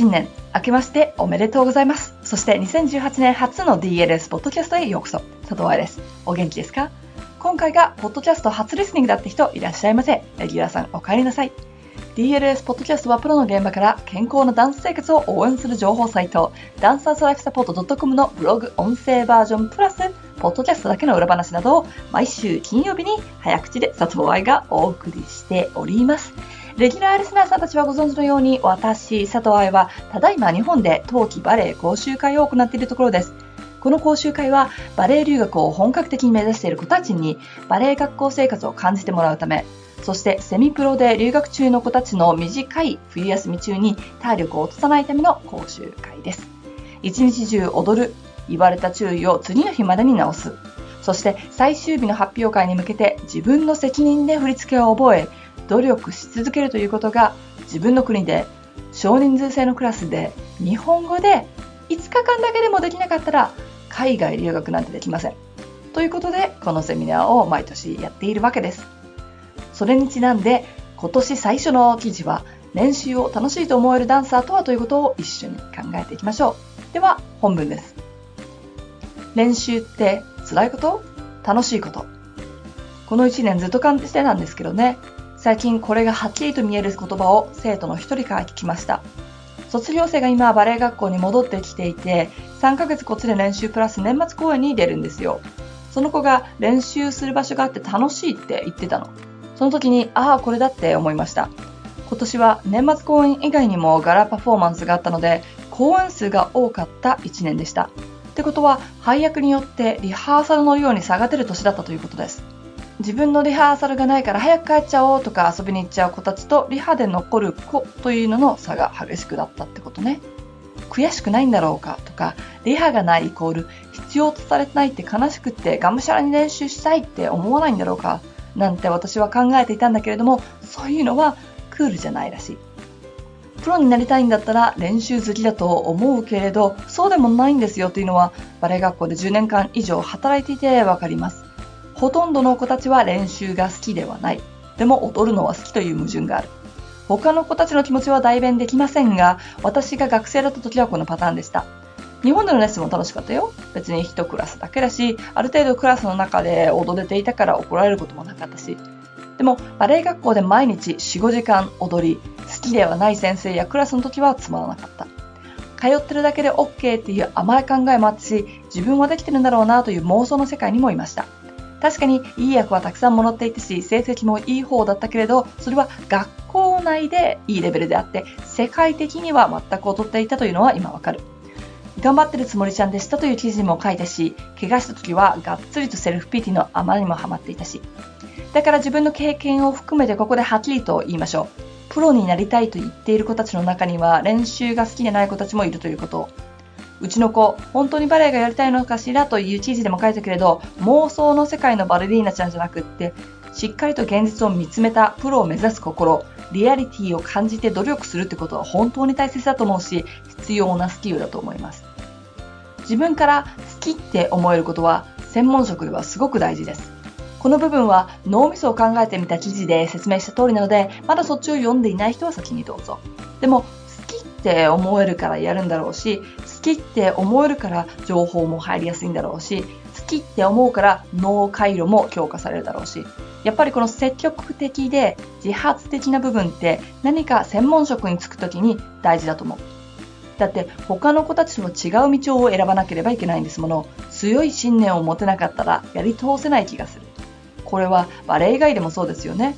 新年明けましておめでとうございます。そして2018年初の DLS ポッドキャストへようこそ。佐藤愛です。お元気ですか？今回がポッドキャスト初リスニングだって人いらっしゃいませ。レギュラーさんお帰りなさい。DLS ポッドキャストはプロの現場から健康なダンス生活を応援する情報サイト、ダンサーズライフサポート .com のブログ音声バージョンプラス、ポッドキャストだけの裏話などを毎週金曜日に早口で佐藤愛がお送りしております。レギュラーリスナーさんたちはご存知のように、私、佐藤愛は、ただいま日本で冬季バレエ講習会を行っているところです。この講習会は、バレエ留学を本格的に目指している子たちに、バレエ学校生活を感じてもらうため、そしてセミプロで留学中の子たちの短い冬休み中に体力を落とさないための講習会です。一日中踊る、言われた注意を次の日までに直す。そして最終日の発表会に向けて自分の責任で振り付けを覚え、努力し続けるということが自分の国で少人数制のクラスで日本語で5日間だけでもできなかったら海外留学なんてできません。ということでこのセミナーを毎年やっているわけです。それにちなんで今年最初の記事は練習を楽しいと思えるダンサーとはということを一緒に考えていきましょう。では本文です。練習って辛いこと？楽しいことこの1年ずっと感じてたんですけどね最近これがはっきりと見える言葉を生徒の一人から聞きました。卒業生が今バレエ学校に戻ってきていて、3ヶ月こっちで練習プラス年末公演に出るんですよ。その子が練習する場所があって楽しいって言ってたの。その時に、ああ、これだって思いました。今年は年末公演以外にもガラパフォーマンスがあったので、公演数が多かった1年でした。ってことは、配役によってリハーサルのように差が出る年だったということです。自分のリハーサルがないから早く帰っちゃおうとか遊びに行っちゃう子たちとリハで残る子というのの差が激しくなったってことね。悔しくないんだろうかとか、リハがないイコール必要とされてないって悲しくってがむしゃらに練習したいって思わないんだろうかなんて私は考えていたんだけれども、そういうのはクールじゃないらしい。プロになりたいんだったら練習好きだと思うけれど、そうでもないんですよというのはバレエ学校で10年間以上働いていてわかります。ほとんどの子たちは練習が好きではない。でも踊るのは好きという矛盾がある。他の子たちの気持ちは代弁できませんが、私が学生だった時はこのパターンでした。日本でのレッスンも楽しかったよ。別に1クラスだけだし、ある程度クラスの中で踊れていたから怒られることもなかったし。でも、バレエ学校で毎日4、5時間踊り、好きではない先生やクラスの時はつまらなかった。通ってるだけで OK っていう甘い考えもあったし、自分はできてるんだろうなという妄想の世界にもいました。確かにいい役はたくさんもらっていたし、成績もいい方だったけれど、それは学校内でいいレベルであって、世界的には全く劣っていたというのは今わかる。頑張ってるつもりちゃんでしたという記事も書いたし、怪我した時はがっつりとセルフピーティーのあまりにもハマっていたし。だから自分の経験を含めてここではっきりと言いましょう。プロになりたいと言っている子たちの中には練習が好きでない子たちもいるということうちの子、本当にバレエがやりたいのかしらという記事でも書いたけれど、妄想の世界のバレリーナちゃんじゃなくって、しっかりと現実を見つめたプロを目指す心、リアリティを感じて努力するってことは本当に大切だと思うし、必要なスキルだと思います。自分から好きって思えることは、専門職ではすごく大事です。この部分は脳みそを考えてみた記事で説明した通りなので、まだそっちを読んでいない人は先にどうぞ。でも、って思えるからやるんだろうし、好きって思えるから情報も入りやすいんだろうし、好きって思うから脳回路も強化されるだろうし、やっぱりこの積極的で自発的な部分って何か専門職に就くときに大事だと思う。だって他の子たちとの違う道を選ばなければいけないんですもの。強い信念を持てなかったらやり通せない気がする。これはバレエ以外でもそうですよね。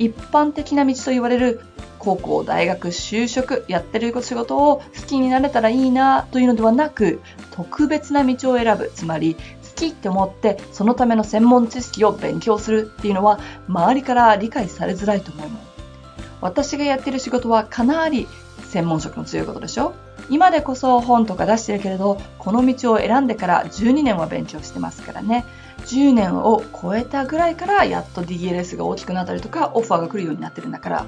一般的な道と言われる高校、大学、就職、やってる仕事を好きになれたらいいなというのではなく、特別な道を選ぶ。つまり、好きって思ってそのための専門知識を勉強するっていうのは周りから理解されづらいと思います。私がやってる仕事はかなり専門職の強いことでしょ？今でこそ本とか出してるけれど、この道を選んでから12年は勉強してますからね。10年を超えたぐらいからやっと DLS が大きくなったりとかオファーが来るようになってるんだから、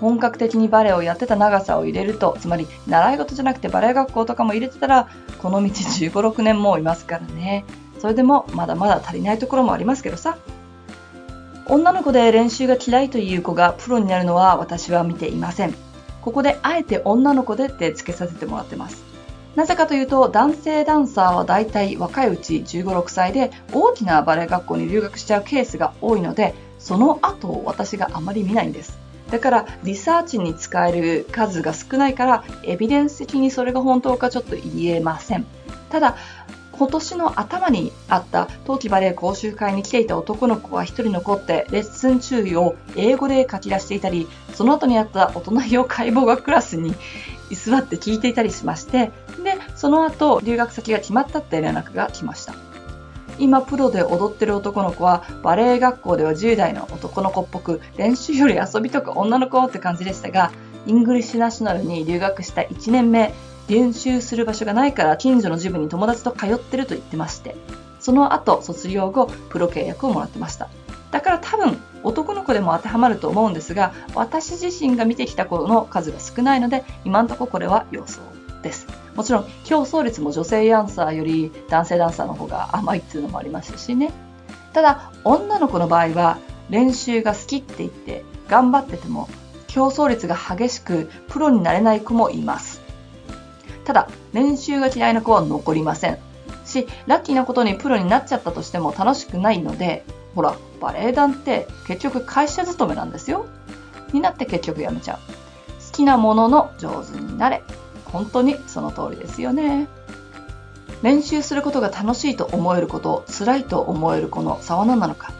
本格的にバレエをやってた長さを入れると、つまり習い事じゃなくてバレエ学校とかも入れてたら、この道15、6年もいますからね。それでもまだまだ足りないところもありますけどさ。女の子で練習が嫌いという子がプロになるのは私は見ていません。ここであえて女の子でって付けさせてもらってます。なぜかというと、男性ダンサーは大体若いうち15、6歳で大きなバレエ学校に留学しちゃうケースが多いので、その後私があまり見ないんです。だからリサーチに使える数が少ないからエビデンス的にそれが本当かちょっと言えません。ただ今年の頭にあった冬季バレエ講習会に来ていた男の子は1人残ってレッスン注意を英語で書き出していたりその後にあった大人用解剖学クラスに居座って聞いていたりしましてでその後留学先が決まったって連絡が来ました。今プロで踊ってる男の子はバレエ学校では10代の男の子っぽく練習より遊びとか女の子って感じでしたがイングリッシュナショナルに留学した1年目練習する場所がないから近所のジムに友達と通ってると言ってまして、その後卒業後プロ契約をもらってました。だから多分男の子でも当てはまると思うんですが、私自身が見てきた子の数が少ないので、今んとここれは予想です。もちろん競争率も女性ダンサーより男性ダンサーの方が甘いっていうのもありますしね。ただ、女の子の場合は練習が好きって言って頑張ってても競争率が激しくプロになれない子もいます。ただ、練習が嫌いな子は残りません。し、ラッキーなことにプロになっちゃったとしても楽しくないので、ほら、バレエ団って結局会社勤めなんですよ。になって結局やめちゃう。好きなものの上手になれ。本当にその通りですよね。練習することが楽しいと思えること、辛いと思える子の差は何なのか。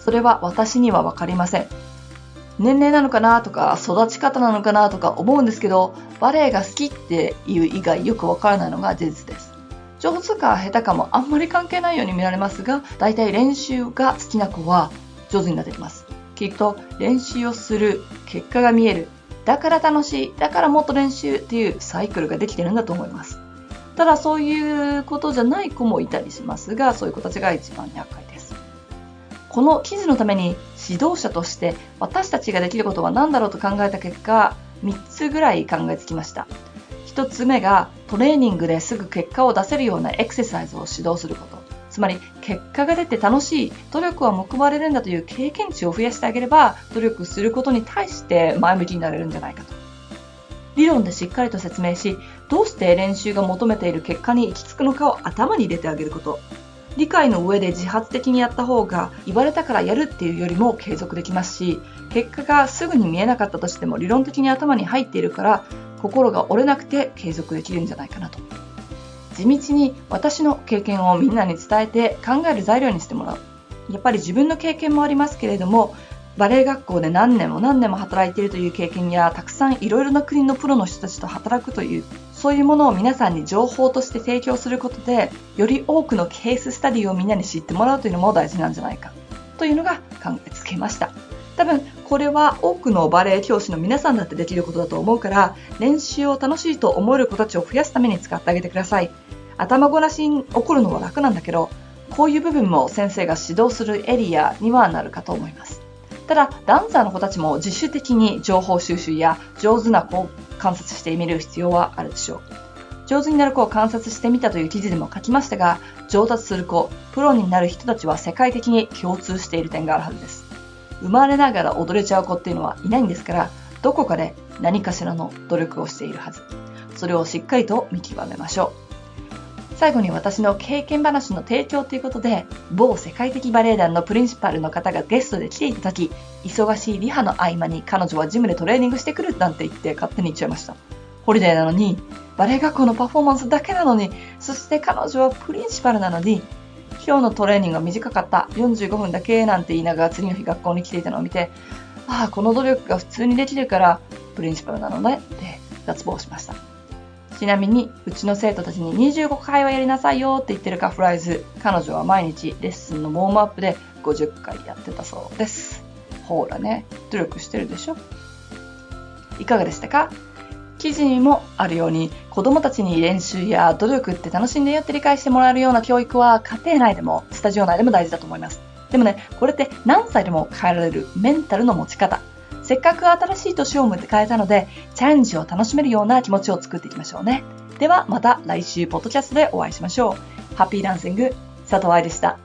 それは私にはわかりません。年齢なのかなとか育ち方なのかなとか思うんですけどバレエが好きっていう以外よくわからないのが事実です。上手か下手かもあんまり関係ないように見られますが大体練習が好きな子は上手になってきます。きっと練習をする結果が見える。だから楽しい。だからもっと練習っていうサイクルができてるんだと思います。ただそういうことじゃない子もいたりしますがそういう子たちが一番厄介ですこの記事のために指導者として私たちができることは何だろうと考えた結果3つぐらい考えつきました。1つ目がトレーニングですぐ結果を出せるようなエクササイズを指導すること。つまり結果が出て楽しい努力は報われるんだという経験値を増やしてあげれば努力することに対して前向きになれるんじゃないかと。理論でしっかりと説明しどうして練習が求めている結果に行き着くのかを頭に入れてあげること。理解の上で自発的にやった方が言われたからやるっていうよりも継続できますし結果がすぐに見えなかったとしても理論的に頭に入っているから心が折れなくて継続できるんじゃないかなと。地道に私の経験をみんなに伝えて考える材料にしてもらう。やっぱり自分の経験もありますけれどもバレエ学校で何年も何年も働いているという経験やたくさんいろいろな国のプロの人たちと働くというそういうものを皆さんに情報として提供することでより多くのケーススタディをみんなに知ってもらうというのも大事なんじゃないかというのが考えつけました。多分これは多くのバレエ教師の皆さんだってできることだと思うから練習を楽しいと思える子たちを増やすために使ってあげてください。頭ごなしに起こるのは楽なんだけどこういう部分も先生が指導するエリアにはなるかと思います。ただ、ダンサーの子たちも自主的に情報収集や上手な子を観察してみる必要はあるでしょう。上手になる子を観察してみたという記事でも書きましたが、上達する子、プロになる人たちは世界的に共通している点があるはずです。生まれながら踊れちゃう子っていうのはいないんですから、どこかで何かしらの努力をしているはず。それをしっかりと見極めましょう。最後に私の経験話の提供ということで、某世界的バレエ団のプリンシパルの方がゲストで来ていた時、忙しいリハの合間に彼女はジムでトレーニングしてくるなんて言って勝手に行っちゃいました。ホリデーなのに、バレエ学校のパフォーマンスだけなのに、そして彼女はプリンシパルなのに、今日のトレーニングが短かった45分だけなんて言いながら次の日学校に来ていたのを見て、ああ、この努力が普通にできるからプリンシパルなのねって脱帽しました。ちなみに、うちの生徒たちに25回はやりなさいよって言ってるカーフレイズ、彼女は毎日レッスンのウォームアップで50回やってたそうです。ほらね、努力してるでしょいかがでしたか？記事にもあるように子供たちに練習や努力って楽しんでよって理解してもらえるような教育は家庭内でもスタジオ内でも大事だと思います。でもね、これって何歳でも変えられるメンタルの持ち方。せっかく新しい年を迎えたので、チャレンジを楽しめるような気持ちを作っていきましょうね。ではまた来週ポッドキャストでお会いしましょう。ハッピーランシング、佐藤愛でした。